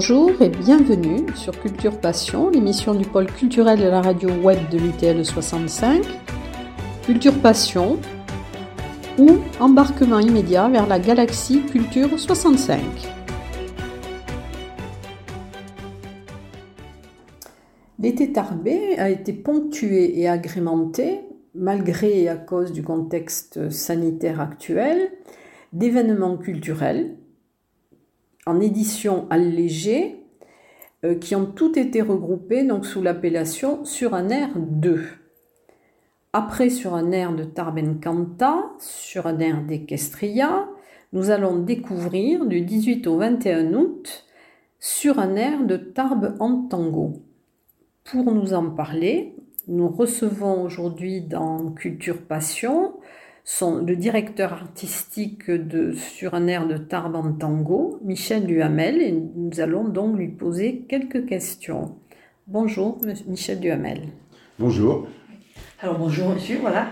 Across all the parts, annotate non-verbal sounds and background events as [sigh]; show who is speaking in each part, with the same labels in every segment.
Speaker 1: Bonjour et bienvenue sur Culture Passion, l'émission du pôle culturel de la radio web de l'UTL 65. Culture Passion ou embarquement immédiat vers la galaxie Culture 65. L'été Tarbé a été ponctué et agrémenté, malgré et à cause du contexte sanitaire actuel, d'événements culturels en édition allégée euh, qui ont tout été regroupés donc sous l'appellation Sur un air 2. Après Sur un air de Tarbencanta, Sur un air d'Equestria, nous allons découvrir du 18 au 21 août Sur un air de Tarbes en tango. Pour nous en parler, nous recevons aujourd'hui dans Culture Passion le directeur artistique de Sur un air de Tarbes en tango, Michel Duhamel, et nous allons donc lui poser quelques questions. Bonjour, Michel Duhamel.
Speaker 2: Bonjour.
Speaker 3: Alors bonjour monsieur, voilà.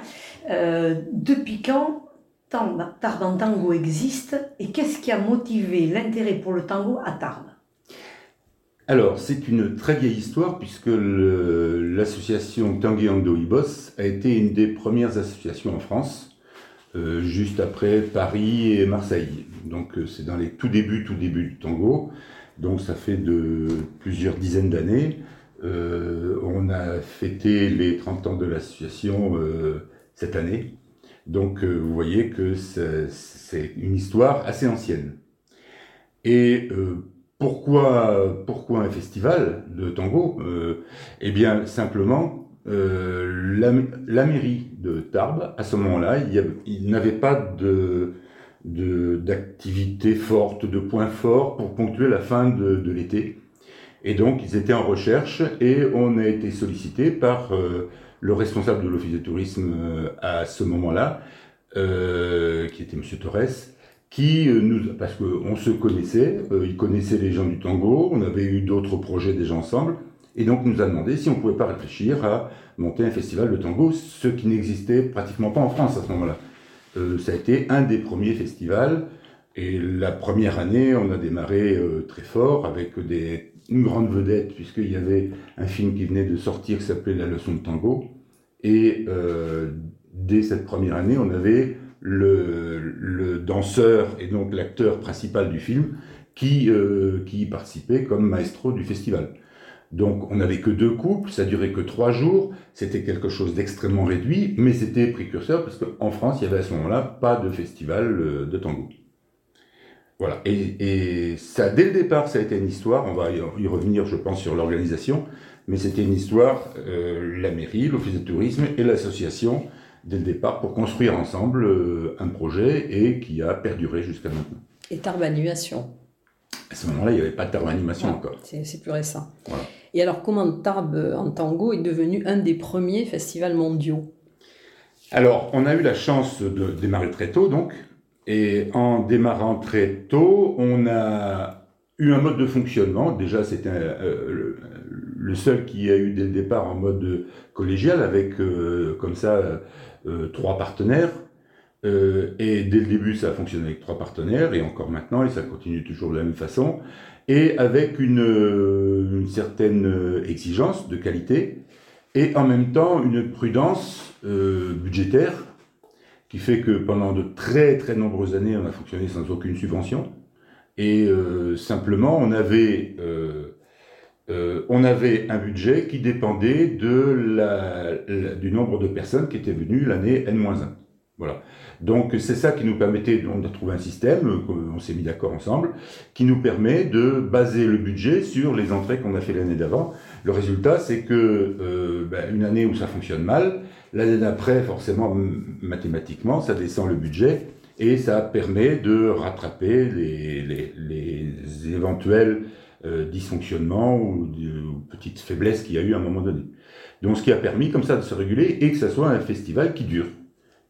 Speaker 3: Euh, depuis quand Tarbes en tango existe et qu'est-ce qui a motivé l'intérêt pour le tango à Tarbes?
Speaker 2: Alors, c'est une très vieille histoire puisque l'association Tanguy Ando Ibos a été une des premières associations en France euh, juste après Paris et Marseille. Donc euh, c'est dans les tout débuts, tout début du tango. Donc ça fait de plusieurs dizaines d'années. Euh, on a fêté les 30 ans de l'association cette année. Donc vous voyez que c'est une histoire assez ancienne. Et pourquoi, pourquoi un festival de tango? Eh bien simplement la, mairie de Tarbes, à ce moment-là, il, n'avait pas de, d'activité forte, de points forts pour ponctuer la fin de, l'été. Et donc, ils étaient en recherche et on a été sollicité par euh, le responsable de l'office de tourisme euh, à ce moment-là, qui était M. Torres, qui nous, parce qu'on se connaissait, il connaissait les gens du tango, on avait eu d'autres projets déjà ensemble, et donc nous a demandé si on ne pouvait pas réfléchir à monter un festival de tango, ce qui n'existait pratiquement pas en France à ce moment-là. Euh, ça a été un des premiers festivals. Et la première année, on a démarré euh, très fort avec une grande vedette, puisqu'il y avait un film qui venait de sortir qui s'appelait La leçon de tango. Et euh, dès cette première année, on avait le, le danseur et donc l'acteur principal du film qui, qui participait comme maestro du festival. Donc on n'avait que deux couples, ça durait que trois jours, c'était quelque chose d'extrêmement réduit, mais c'était précurseur parce qu'en France, il y avait à ce moment-là pas de festival euh, de tango. Voilà, et, ça, dès le départ, ça a été une histoire, on va y revenir, je pense, sur l'organisation, mais c'était une histoire, euh, la mairie, l'office de tourisme et l'association, dès le départ, pour construire ensemble euh, un projet et qui a perduré jusqu'à maintenant.
Speaker 1: Et Tarbanimation
Speaker 2: à ce moment-là, il n'y avait pas de Tarbes Animation encore.
Speaker 1: C'est plus récent. Et alors, comment Tarbes en tango est devenu un des premiers festivals mondiaux?
Speaker 2: Alors, on a eu la chance de démarrer très tôt, donc. Et en démarrant très tôt, on a eu un mode de fonctionnement. Déjà, c'était euh, le, seul qui a eu dès le départ en mode collégial, avec euh, comme ça euh, trois partenaires. Euh, et dès le début, ça a fonctionné avec trois partenaires, et encore maintenant, et ça continue toujours de la même façon, et avec une, euh, certaine euh, exigence de qualité, et en même temps une prudence budgétaire, qui fait que pendant de très très nombreuses années, on a fonctionné sans aucune subvention, et simplement, on avait... on avait un budget qui dépendait de du nombre de personnes qui étaient venues l'année N-1. Voilà. Donc c'est ça qui nous permettait, a trouvé un système, euh, on s'est mis d'accord ensemble, qui nous permet de baser le budget sur les entrées qu'on a fait l'année d'avant. Le résultat, c'est que euh, ben, une année où ça fonctionne mal, l'année d'après, forcément, mathématiquement, ça descend le budget et ça permet de rattraper les, éventuels euh, dysfonctionnements ou, ou petites faiblesses qu'il y a eu à un moment donné. Donc ce qui a permis comme ça de se réguler et que ça soit un festival qui dure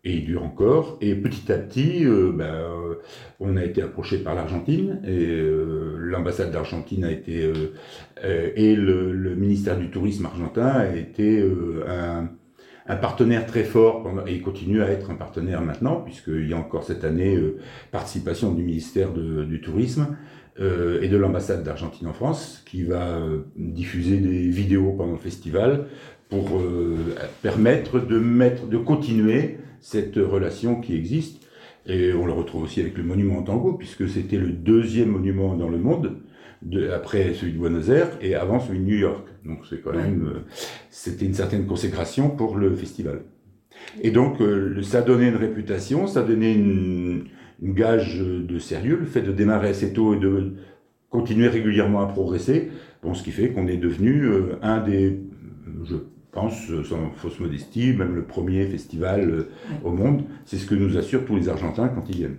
Speaker 2: et il dure encore. Et petit à petit, euh, ben, euh, on a été approché par l'Argentine et euh, l'ambassade d'Argentine a été et le, ministère du tourisme argentin a été un, partenaire très fort pendant, et continue à être un partenaire maintenant, puisqu'il y a encore cette année participation du ministère du Tourisme et de l'ambassade d'Argentine en France, qui va diffuser des vidéos pendant le festival pour permettre de, mettre, de continuer cette relation qui existe. Et on le retrouve aussi avec le monument en tango, puisque c'était le deuxième monument dans le monde, de, après celui de Buenos Aires et avant celui de New York. Donc c'est quand même, euh, c'était une certaine consécration pour le festival. Et donc euh, ça donnait une réputation, ça donnait une, une, gage de sérieux, le fait de démarrer assez tôt et de continuer régulièrement à progresser. Bon, ce qui fait qu'on est devenu euh, un des, je pense, sans fausse modestie, même le premier festival euh, au monde. C'est ce que nous assurent tous les Argentins quand ils viennent.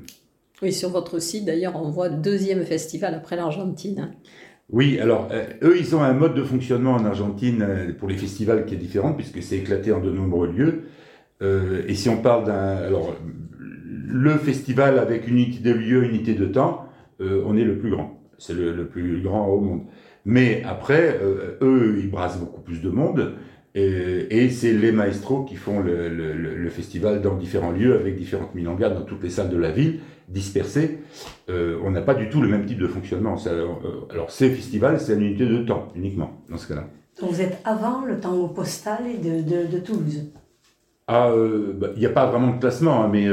Speaker 1: Oui, sur votre site, d'ailleurs, on voit deuxième festival après l'Argentine.
Speaker 2: Oui, alors, euh, eux, ils ont un mode de fonctionnement en Argentine euh, pour les festivals qui est différent, puisque c'est éclaté en de nombreux lieux. et si on parle d'un... Alors, le festival avec unité de lieu, unité de temps, on est le plus grand. C'est le, le, plus grand au monde. Mais après, eux, ils brassent beaucoup plus de monde. Et, c'est les maestros qui font le, festival dans différents lieux, avec différentes milongas dans toutes les salles de la ville, dispersées. Euh, on n'a pas du tout le même type de fonctionnement. Euh, alors, ces festivals, c'est une unité de temps uniquement, dans ce cas-là.
Speaker 3: Donc vous êtes avant le tango postal de, Toulouse?
Speaker 2: Ah, euh, bah, il n'y a pas vraiment de classement, hein, mais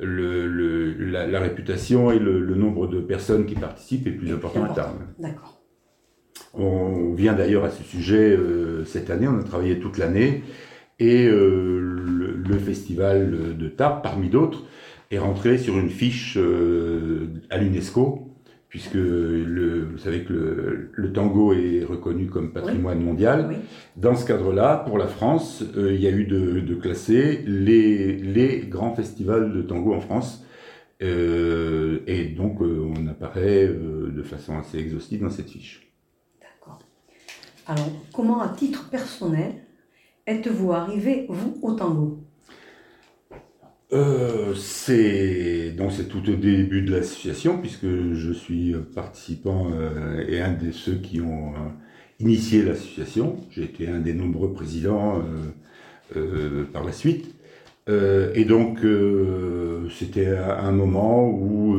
Speaker 2: la, réputation et le, nombre de personnes qui participent est plus important à Tarbes.
Speaker 3: D'accord.
Speaker 2: On vient d'ailleurs à ce sujet euh, cette année, on a travaillé toute l'année, et euh, le, festival de Tarbes, parmi d'autres, est rentré sur une fiche euh, à l'UNESCO, puisque le, vous savez que le, tango est reconnu comme patrimoine mondial. Dans ce cadre-là, pour la France, il y a eu de, classer les, les, grands festivals de tango en France. et donc, on apparaît de façon assez exhaustive dans cette fiche.
Speaker 3: Alors, comment, à titre personnel, êtes-vous arrivé, vous, au tango?
Speaker 2: Euh, c'est donc tout au début de l'association puisque je suis participant euh, et un de ceux qui ont euh, initié l'association. J'ai été un des nombreux présidents par la suite. et donc c'était un moment où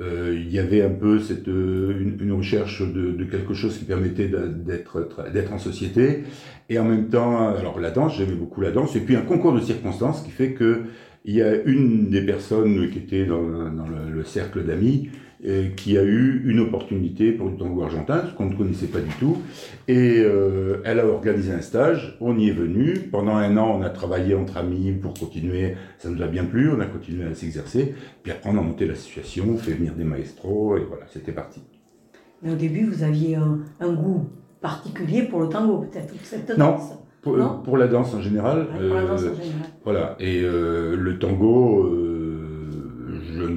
Speaker 2: il y avait un peu cette, euh, une, recherche de, de, quelque chose qui permettait d'être d'être en société. Et en même temps alors la danse j'aimais beaucoup la danse. Et puis un concours de circonstances qui fait que il y a une des personnes qui était dans, dans le, cercle d'amis euh, qui a eu une opportunité pour le tango argentin, ce qu'on ne connaissait pas du tout. Et euh, elle a organisé un stage, on y est venu. Pendant un an, on a travaillé entre amis pour continuer, ça nous a bien plu, on a continué à s'exercer. Puis après, on a monté l'association, fait venir des maestros, et voilà, c'était parti.
Speaker 3: Mais au début, vous aviez un, un goût particulier pour le tango, peut-être, cette
Speaker 2: danse pour, pour, la danse en général.
Speaker 3: pour la danse en général.
Speaker 2: Voilà, et euh, le tango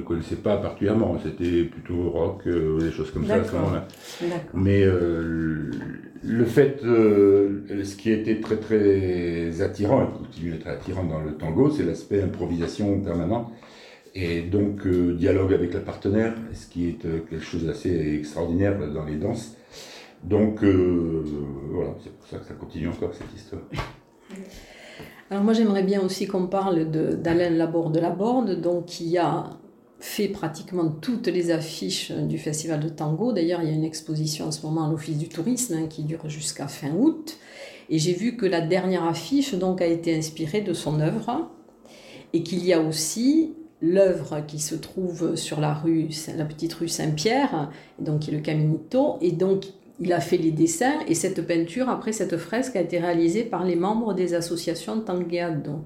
Speaker 2: ne connaissais pas particulièrement. C'était plutôt rock, euh, des choses comme ça à ce moment-là. Mais euh, le fait, euh, ce qui était très très attirant, et continue d'être attirant dans le tango, c'est l'aspect improvisation permanent. Et donc dialogue avec la partenaire, ce qui est quelque chose d'assez extraordinaire dans les danses. Donc voilà, c'est pour ça que ça continue encore cette histoire.
Speaker 1: Alors moi j'aimerais bien aussi qu'on parle d'Alain Laborde de Laborde, donc qui a fait pratiquement toutes les affiches du festival de tango. D'ailleurs, il y a une exposition en ce moment à l'Office du tourisme hein, qui dure jusqu'à fin août. Et j'ai vu que la dernière affiche donc, a été inspirée de son œuvre et qu'il y a aussi l'œuvre qui se trouve sur la rue, la petite rue Saint-Pierre, donc qui est le Caminito, et donc il a fait les dessins et cette peinture, après cette fresque, a été réalisée par les membres des associations Tangueado.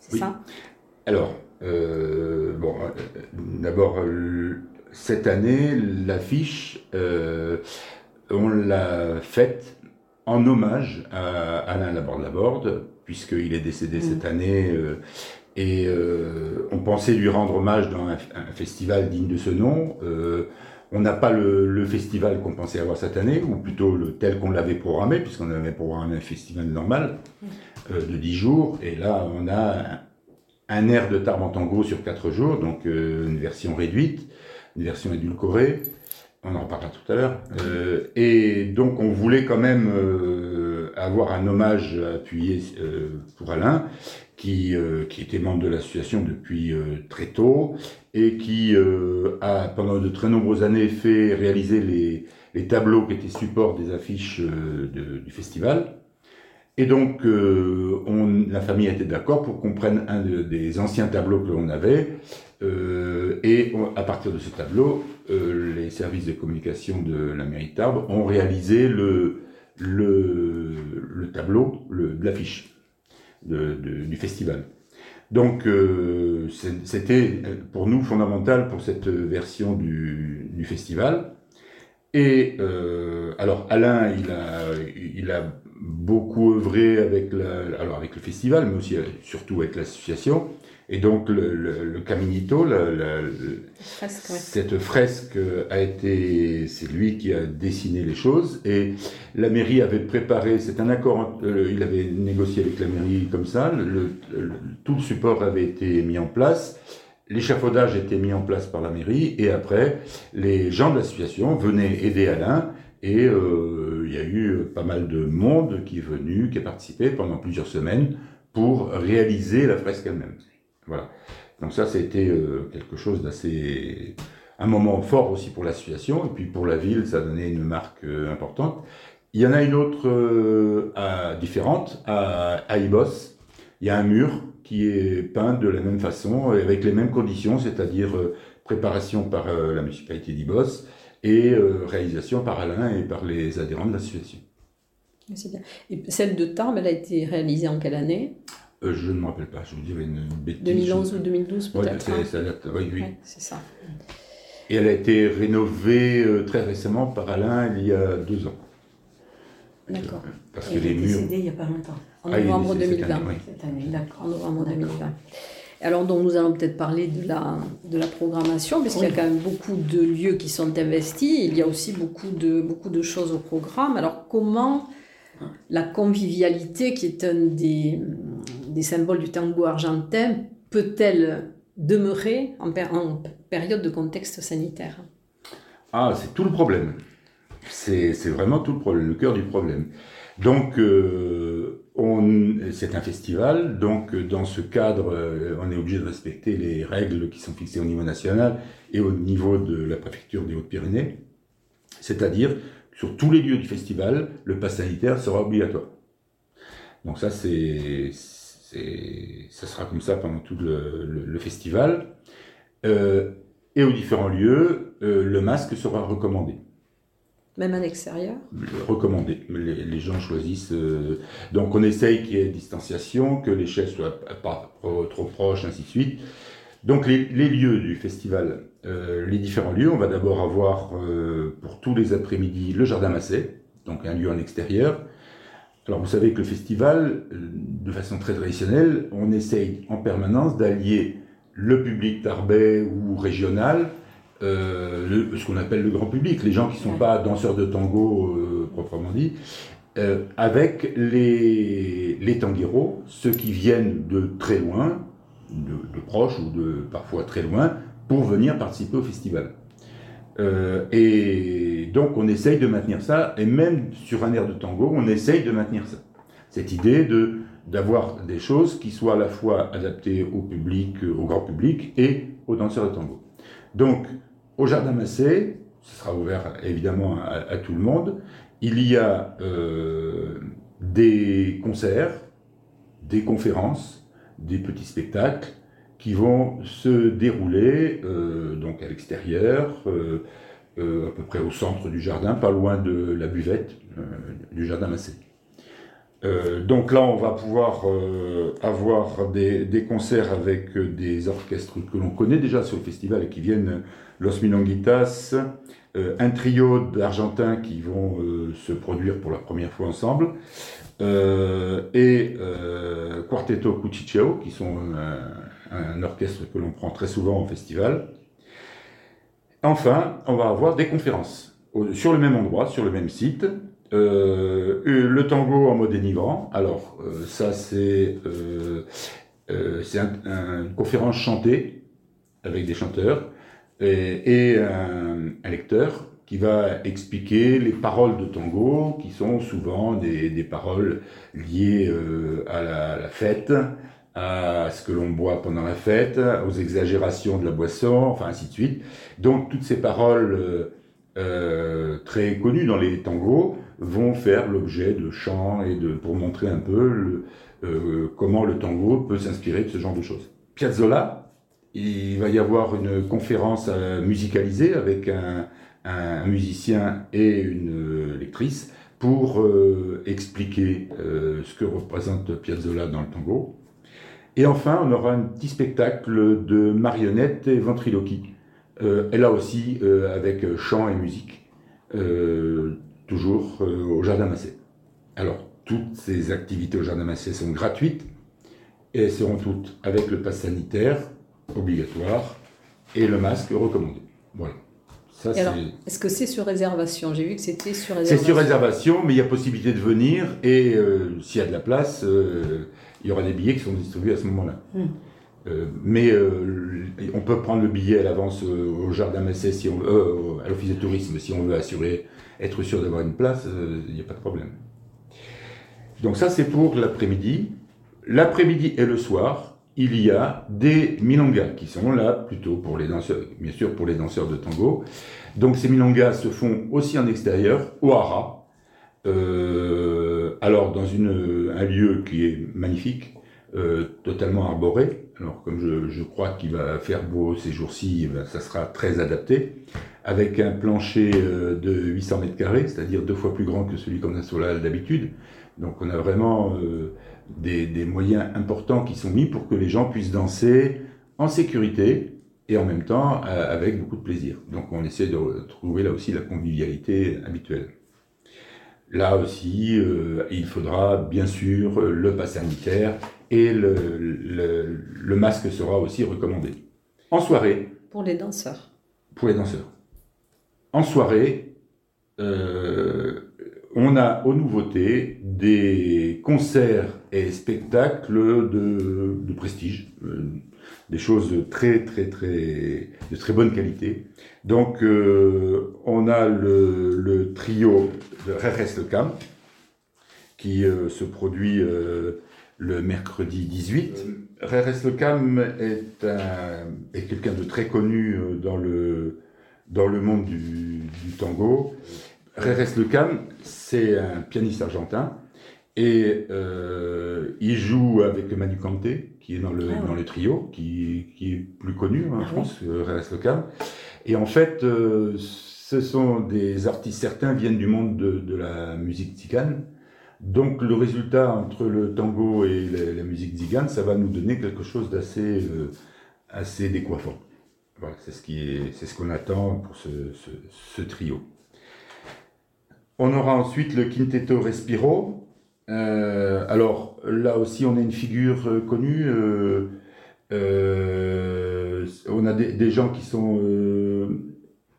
Speaker 1: C'est ça?
Speaker 2: Alors, bon, euh, d'abord, euh, cette année, l'affiche, on l'a faite en hommage à Alain Laborde-Laborde, puisqu'il est décédé cette mm. année. et on pensait lui rendre hommage dans un, festival digne de ce nom. on n'a pas le, festival qu'on pensait avoir cette année, ou plutôt le tel qu'on l'avait programmé, puisqu'on avait programmé un festival normal mm. de 10 jours. Et là, on a un air de Tarbes en tango sur quatre jours, donc euh, une version réduite, une version édulcorée. On en reparlera tout à l'heure. Euh, et donc on voulait quand même euh, avoir un hommage appuyé pour Alain, qui, qui était membre de l'association depuis très tôt et qui a pendant de très nombreuses années fait réaliser les, les tableaux qui étaient support des affiches du festival. Et donc, on, la famille était d'accord pour qu'on prenne un des anciens tableaux que l'on avait euh, et à partir de ce tableau, euh, les services de communication de la mairie de ont réalisé le, le, le tableau le, de l'affiche du festival. Donc euh, c'était pour nous fondamental pour cette version du, du festival. Et alors Alain, il a, il a beaucoup œuvré avec, la, alors avec le festival, mais aussi surtout avec l'association. Et donc le, le, Caminito, cette fresque a été, c'est lui qui a dessiné les choses. Et la mairie avait préparé, c'est un accord, euh, il avait négocié avec la mairie comme ça, le, tout le support avait été mis en place, l'échafaudage était mis en place par la mairie. Et après les gens de l'association venaient aider Alain. Et euh, il y a eu pas mal de monde qui est venu, qui a participé pendant plusieurs semaines pour réaliser la fresque elle-même. Voilà. Donc ça, c'était euh, quelque chose d'assez... un moment fort aussi pour l'association, et puis pour la ville, ça donnait une marque euh, importante. Il y en a une autre euh, différente, à, à Ibos. Il y a un mur qui est peint de la même façon, avec les mêmes conditions, c'est-à-dire préparation par la municipalité d'Ibos et réalisation par Alain et par les adhérents de l'association.
Speaker 1: C'est bien. Et celle de Tarbes, elle a été réalisée en quelle année?
Speaker 2: Euh, je ne me rappelle pas, je vous dirais une bêtise.
Speaker 1: 2011 ou 2012 peut-être
Speaker 2: Oui, ça date, oui,
Speaker 1: c'est ça.
Speaker 2: Et elle a été rénovée euh, très récemment par Alain il y a deux ans.
Speaker 3: D'accord. Euh, parce que les murs. décédé il n'y a pas longtemps.
Speaker 1: En ah, novembre 2020. Cette année, d'accord. En novembre 2020. Alors, donc, nous allons peut-être parler de la, de la programmation, parce qu'il y a quand même beaucoup de lieux qui sont investis. Il y a aussi beaucoup de, beaucoup de choses au programme. Alors, comment la convivialité, qui est un des, des symboles du tango argentin, peut-elle demeurer en, période de contexte sanitaire?
Speaker 2: Ah, c'est tout le problème. C'est vraiment tout le problème, le cœur du problème. Donc, euh, c'est un festival, donc dans ce cadre, euh, on est obligé de respecter les règles qui sont fixées au niveau national et au niveau de la préfecture des Hautes-Pyrénées. C'est-à-dire sur tous les lieux du festival, le pass sanitaire sera obligatoire. Donc ça, c'est, ça sera comme ça pendant tout le, festival. Euh, et aux différents lieux, euh, le masque sera recommandé.
Speaker 1: Même à l'extérieur
Speaker 2: Recommandé. Les, gens choisissent. Euh, donc on essaye qu'il y ait distanciation, que les chaises soient pas trop proches, ainsi de suite. Donc les, lieux du festival, euh, les différents lieux, on va d'abord avoir euh, pour tous les après-midi le jardin Massé, donc un lieu en extérieur. Alors vous savez que le festival, de façon très traditionnelle, on essaye en permanence d'allier le public tarbais ou régional, ce qu'on appelle le grand public, les gens qui ne sont pas danseurs de tango proprement dit, avec les, les tangueros, ceux qui viennent de très loin, de, proches ou de parfois très loin pour venir participer au festival. Euh, et donc on essaye de maintenir ça, et même sur un air de tango, on essaye de maintenir ça. Cette idée de d'avoir des choses qui soient à la fois adaptées au public, au grand public et aux danseurs de tango. Donc au Jardin Massé, ce sera ouvert évidemment à, tout le monde, il y a euh, des concerts, des conférences, des petits spectacles qui vont se dérouler euh, donc à l'extérieur, euh, à peu près au centre du jardin, pas loin de la buvette du jardin Massé. Donc là, on va pouvoir avoir des, concerts avec des orchestres que l'on connaît déjà sur le festival et qui viennent Los Milonguitas, un trio d'Argentins qui vont se produire pour la première fois ensemble, euh, et euh, Quartetto Cuciceo, qui sont un, orchestre que l'on prend très souvent au festival. Enfin, on va avoir des conférences sur le même endroit, sur le même site. Euh, le tango en mode dénigrant. Alors, ça, c'est c'est une conférence chantée avec des chanteurs et, un, lecteur qui va expliquer les paroles de tango, qui sont souvent des, des paroles liées euh, à, la, fête, à ce que l'on boit pendant la fête, aux exagérations de la boisson, enfin ainsi de suite. Donc toutes ces paroles euh, euh très connues dans les tangos vont faire l'objet de chants et de pour montrer un peu euh, comment le tango peut s'inspirer de ce genre de choses. Piazzolla, il va y avoir une conférence euh, musicalisée avec un, musicien et une lectrice pour euh, expliquer euh, ce que représente Piazzolla dans le tango. Et enfin, on aura un petit spectacle de marionnettes et ventriloquie. Euh, et là aussi, euh, avec chant et musique, euh, toujours au Jardin Massé. Alors, toutes ces activités au Jardin Massé sont gratuites et elles seront toutes avec le pass sanitaire obligatoire et le masque recommandé. Voilà.
Speaker 1: Est-ce que c'est sur réservation? J'ai vu que c'était sur réservation.
Speaker 2: C'est sur réservation, mais il y a possibilité de venir et euh, s'il y a de la place, euh, il y aura des billets qui sont distribués à ce moment-là. Mm. Euh, mais euh, on peut prendre le billet à l'avance euh, au jardin Massé, si on veut, à l'office de tourisme, si on veut assurer, être sûr d'avoir une place, il n'y a pas de problème. Donc ça, c'est pour l'après-midi. L'après-midi et le soir, il y a des milongas qui sont là plutôt pour les danseurs, bien sûr pour les danseurs de tango. Donc ces milongas se font aussi en extérieur, au hara. Euh, alors dans un lieu qui est magnifique, euh, totalement arboré. Alors comme je, crois qu'il va faire beau ces jours-ci, eh ça sera très adapté, avec un plancher euh, de 800 mètres carrés, c'est-à-dire deux fois plus grand que celui qu'on a sur la d'habitude. Donc on a vraiment euh, des, moyens importants qui sont mis pour que les gens puissent danser en sécurité et en même temps euh, avec beaucoup de plaisir. Donc on essaie de trouver là aussi la convivialité habituelle. Là aussi, il faudra bien sûr le pass sanitaire et le, le, le, masque sera aussi recommandé. En soirée.
Speaker 1: Pour les danseurs.
Speaker 2: Pour les danseurs. En soirée, euh, on a aux nouveautés des concerts et spectacles de, de prestige, euh, des choses très très très de très bonne qualité. Donc euh, on a le, le, trio de Reres Le Cam qui se produit le mercredi 18. Reres Le Cam est, un, est quelqu'un de très connu euh, dans le dans le monde du, du tango. Reres Le Cam, c'est un pianiste argentin et euh, il joue avec Manu Kanté, qui est dans le, ah ouais. dans le trio, qui, qui est plus connu hein, en ah France, oui. Reres Le Cam. Et en fait, euh, ce sont des artistes, certains viennent du monde de, de, la musique tzigane. Donc le résultat entre le tango et la, musique tzigane, ça va nous donner quelque chose d'assez euh, assez décoiffant. Voilà, c'est ce qu'on attend pour ce, trio. On aura ensuite le Quintetto Respiro. Euh, alors là aussi, on a une figure euh, connue. On a des, des, gens qui sont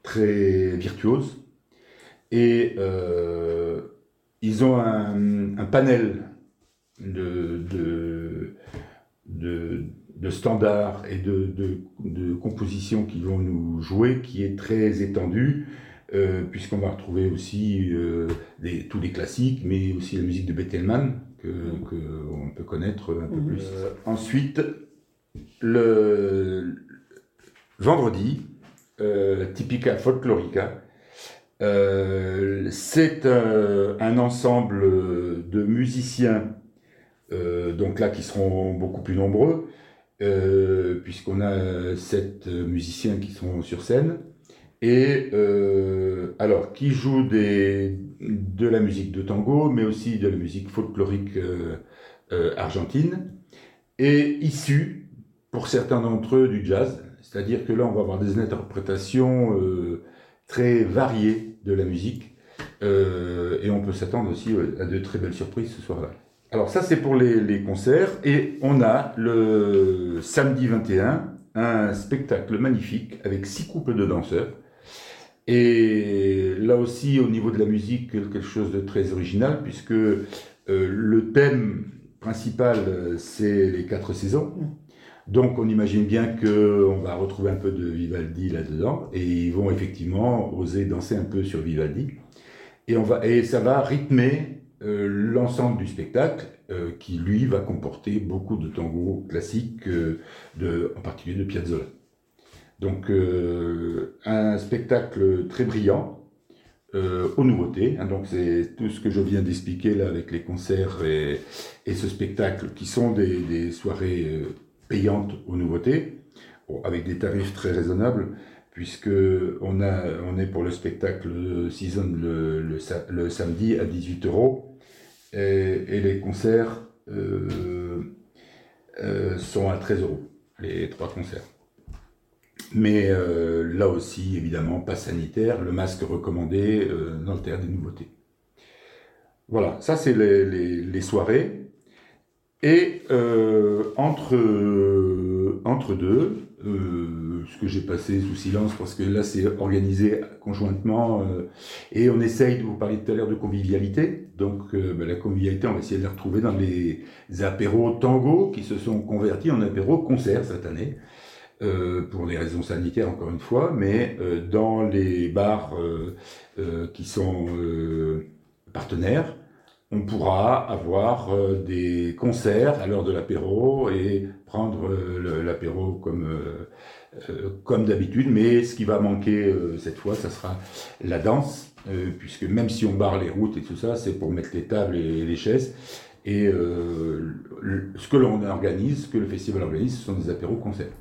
Speaker 2: très virtuoses et ils ont un, un panel de, de, de, de, standards et de, compositions qui vont nous jouer qui est très étendu. Euh, puisqu'on va retrouver aussi euh, des, tous les classiques, mais aussi la musique de Bettelman, que, que on peut connaître un peu mmh. plus. Euh, ensuite, le vendredi, euh, Typica Folklorica, euh, c'est un, un, ensemble de musiciens, euh, donc là qui seront beaucoup plus nombreux, euh, puisqu'on a sept musiciens qui sont sur scène, et euh, alors qui jouent de la musique de tango, mais aussi de la musique folklorique argentine, et issus pour certains d'entre eux du jazz, c'est-à-dire que là on va avoir des interprétations euh, très variées de la musique euh, et on peut s'attendre aussi à de très belles surprises ce soir-là. Alors ça c'est pour les, les, concerts et on a le samedi 21 un spectacle magnifique avec six couples de danseurs et là aussi au niveau de la musique quelque chose de très original puisque euh, le thème principal c'est les quatre saisons. Donc on imagine bien qu'on va retrouver un peu de Vivaldi là-dedans, et ils vont effectivement oser danser un peu sur Vivaldi. Et, on va, et ça va rythmer euh, l'ensemble du spectacle, euh, qui lui va comporter beaucoup de tango classiques, euh, de, en particulier de Piazzolla. Donc un spectacle très brillant, aux nouveautés. Hein, donc c'est tout ce que je viens d'expliquer là avec les concerts et, ce spectacle qui sont des soirées payante aux nouveautés, avec des tarifs très raisonnables, puisque on, est pour le spectacle Season le, samedi à 18 euros, et, les concerts euh, euh, sont à 13 euros, les trois concerts. Mais euh, là aussi, évidemment, pas sanitaire, le masque recommandé dans le théâtre des nouveautés. Voilà, ça c'est les, soirées. Et euh, entre, euh, entre deux, euh, ce que j'ai passé sous silence parce que là c'est organisé conjointement et on essaye de vous parler tout à l'heure de convivialité. Donc ben, la convivialité, on va essayer de la retrouver dans les apéros tango qui se sont convertis en apéros concert cette année. pour des raisons sanitaires encore une fois, mais dans les bars qui sont partenaires, on pourra avoir euh, des concerts à l'heure de l'apéro et prendre euh, l'apéro comme, euh, comme d'habitude. Mais ce qui va manquer cette fois, ça sera la danse, puisque même si on barre les routes et tout ça, c'est pour mettre les tables et les chaises. Et ce que l'on organise, ce que le festival organise, ce sont des apéros concerts.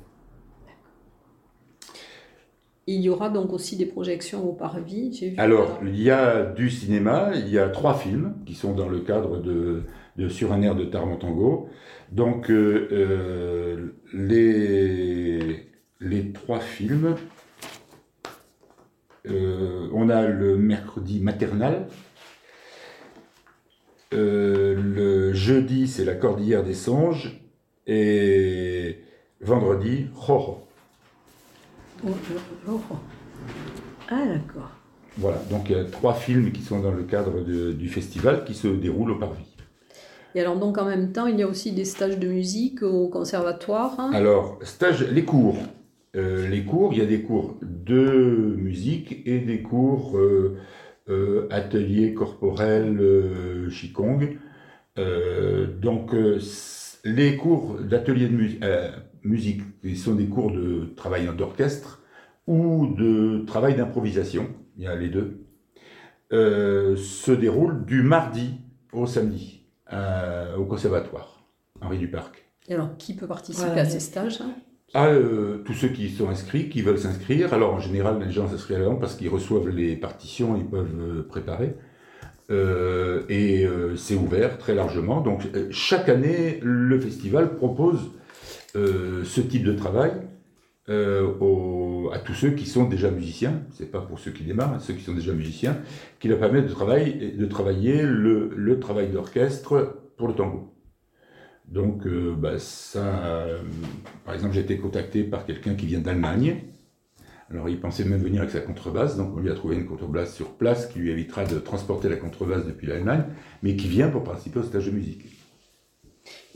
Speaker 1: Il y aura donc aussi des projections au parvis.
Speaker 2: Alors, il y a du cinéma, il y a trois films qui sont dans le cadre de, Sur un air de Tarmontango. Donc, euh, euh, les, les trois films, euh, on a le mercredi maternal, le jeudi c'est la Cordillère des Songes et vendredi, Roro.
Speaker 3: Oh, oh, oh. Ah, d'accord.
Speaker 2: Voilà, donc il y a trois films qui sont dans le cadre du festival qui se déroulent au Parvis.
Speaker 1: Et alors, donc en même temps, il y a aussi des stages de musique au conservatoire hein?
Speaker 2: Alors, stage, les cours. Euh, les cours, il y a des cours de musique et des cours euh, euh, atelier corporel Qigong. donc, les cours d'atelier de musique musique, qui sont des cours de travail d'orchestre ou de travail d'improvisation, il y a les deux, euh, se déroulent du mardi au samedi euh, au conservatoire Henri Duparc.
Speaker 1: Et alors, qui peut participer à ces stages hein?
Speaker 2: Ah, euh, tous ceux qui sont inscrits, qui veulent s'inscrire. Alors en général, les gens s'inscrivent à l'avance parce qu'ils reçoivent les partitions, ils peuvent préparer. et c'est ouvert très largement. Donc chaque année, le festival propose euh, ce type de travail euh, à tous ceux qui sont déjà musiciens, c'est pas pour ceux qui démarrent, hein, ceux qui sont déjà musiciens, qui leur permettent de, travailler, le, travail d'orchestre pour le tango. Donc, euh, bah, par exemple, j'ai été contacté par quelqu'un qui vient d'Allemagne. Alors, il pensait même venir avec sa contrebasse, donc on lui a trouvé une contrebasse sur place qui lui évitera de transporter la contrebasse depuis l'Allemagne, mais qui vient pour participer au stage de musique.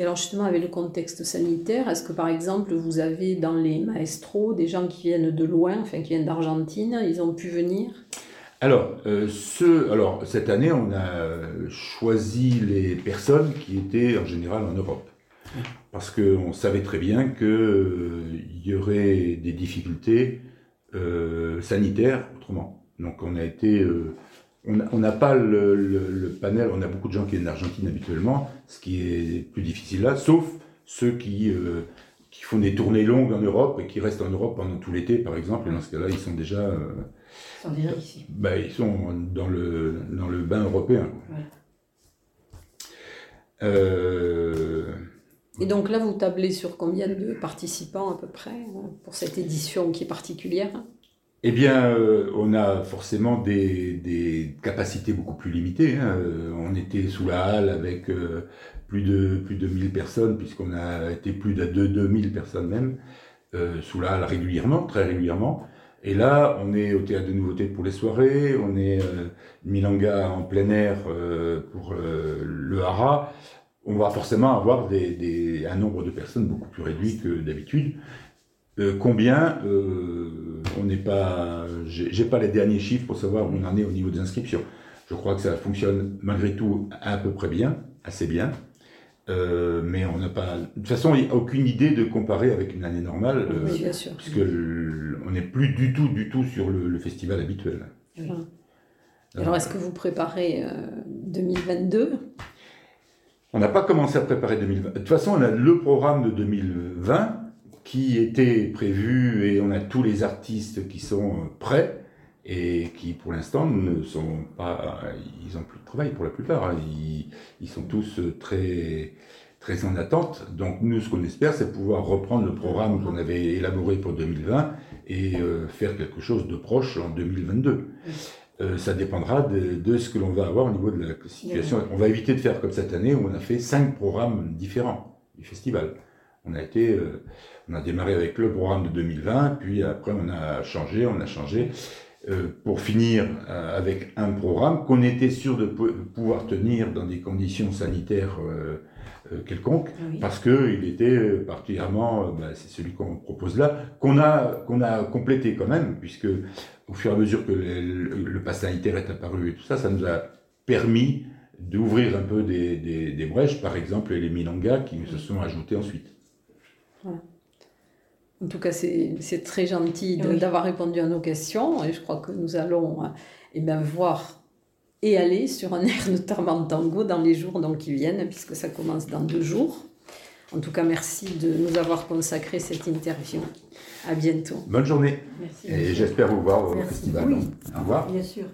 Speaker 1: Et alors justement, avec le contexte sanitaire, est-ce que par exemple, vous avez dans les maestros des gens qui viennent de loin, enfin qui viennent d'Argentine, ils ont pu venir?
Speaker 2: Alors, euh, ce, alors, cette année, on a choisi les personnes qui étaient en général en Europe. Parce qu'on savait très bien qu'il euh, y aurait des difficultés euh, sanitaires autrement. Donc on a été on n'a pas le, panel, on a beaucoup de gens qui viennent d'Argentine habituellement, ce qui est plus difficile là, sauf ceux qui, euh, qui font des tournées longues en Europe et qui restent en Europe pendant tout l'été, par exemple, et dans ce cas-là, ils sont déjà... Euh,
Speaker 3: ils sont déjà ici.
Speaker 2: Bah, ils sont dans le, dans le bain européen.
Speaker 1: Euh, et donc là, vous tablez sur combien de participants à peu près pour cette édition qui est particulière?
Speaker 2: Eh bien, euh, on a forcément des, capacités beaucoup plus limitées. Hein. Euh, on était sous la halle avec euh, plus de plus de 1000 personnes, puisqu'on a été plus de 2000 personnes même, sous la halle régulièrement, très régulièrement. Et là, on est au théâtre de nouveautés pour les soirées, on est Milanga en plein air pour le Hara, on va forcément avoir des, un nombre de personnes beaucoup plus réduit que d'habitude. Euh, combien euh, On n'est pas, j'ai pas les derniers chiffres pour savoir où on en est au niveau des inscriptions. Je crois que ça fonctionne malgré tout à peu près bien, assez bien. Euh, mais on n'a pas. De toute façon, il n'y a aucune idée de comparer avec une année normale, puisque on n'est plus du tout, du tout sur le, festival habituel.
Speaker 1: Alors, est-ce que vous préparez 2022
Speaker 2: On n'a pas commencé à préparer 2020. De toute façon, on a le programme de 2020 qui était prévu et on a tous les artistes qui sont prêts et qui pour l'instant ne sont pas, ils n'ont plus de travail pour la plupart, hein. ils, sont tous très, très en attente. Donc nous, ce qu'on espère, c'est pouvoir reprendre le programme qu'on avait élaboré pour 2020 et euh, faire quelque chose de proche en 2022. Euh, ça dépendra de, de, ce que l'on va avoir au niveau de la situation. On va éviter de faire comme cette année où on a fait cinq programmes différents du festival. On a été, euh, on a démarré avec le programme de 2020, puis après on a changé, on a changé. Euh, pour finir euh, avec un programme qu'on était sûr de pouvoir tenir dans des conditions sanitaires euh, quelconques, parce qu'il était particulièrement, bah, c'est celui qu'on propose là, qu'on a, qu'on a complété quand même, puisque au fur et à mesure que le, le, pass sanitaire est apparu et tout ça, ça nous a permis d'ouvrir un peu des, des, des, brèches, par exemple les Milanga qui se sont ajoutés ensuite.
Speaker 1: Voilà. En tout cas, c'est très gentil d'avoir répondu à nos questions et je crois que nous allons euh, eh bien, voir et aller sur un [laughs] air notamment tango dans les jours donc, qui viennent, puisque ça commence dans deux jours. En tout cas, merci de nous avoir consacré cette interview. À bientôt.
Speaker 2: Bonne journée. Merci. Et j'espère vous voir au festival. Au revoir.
Speaker 3: Bien sûr.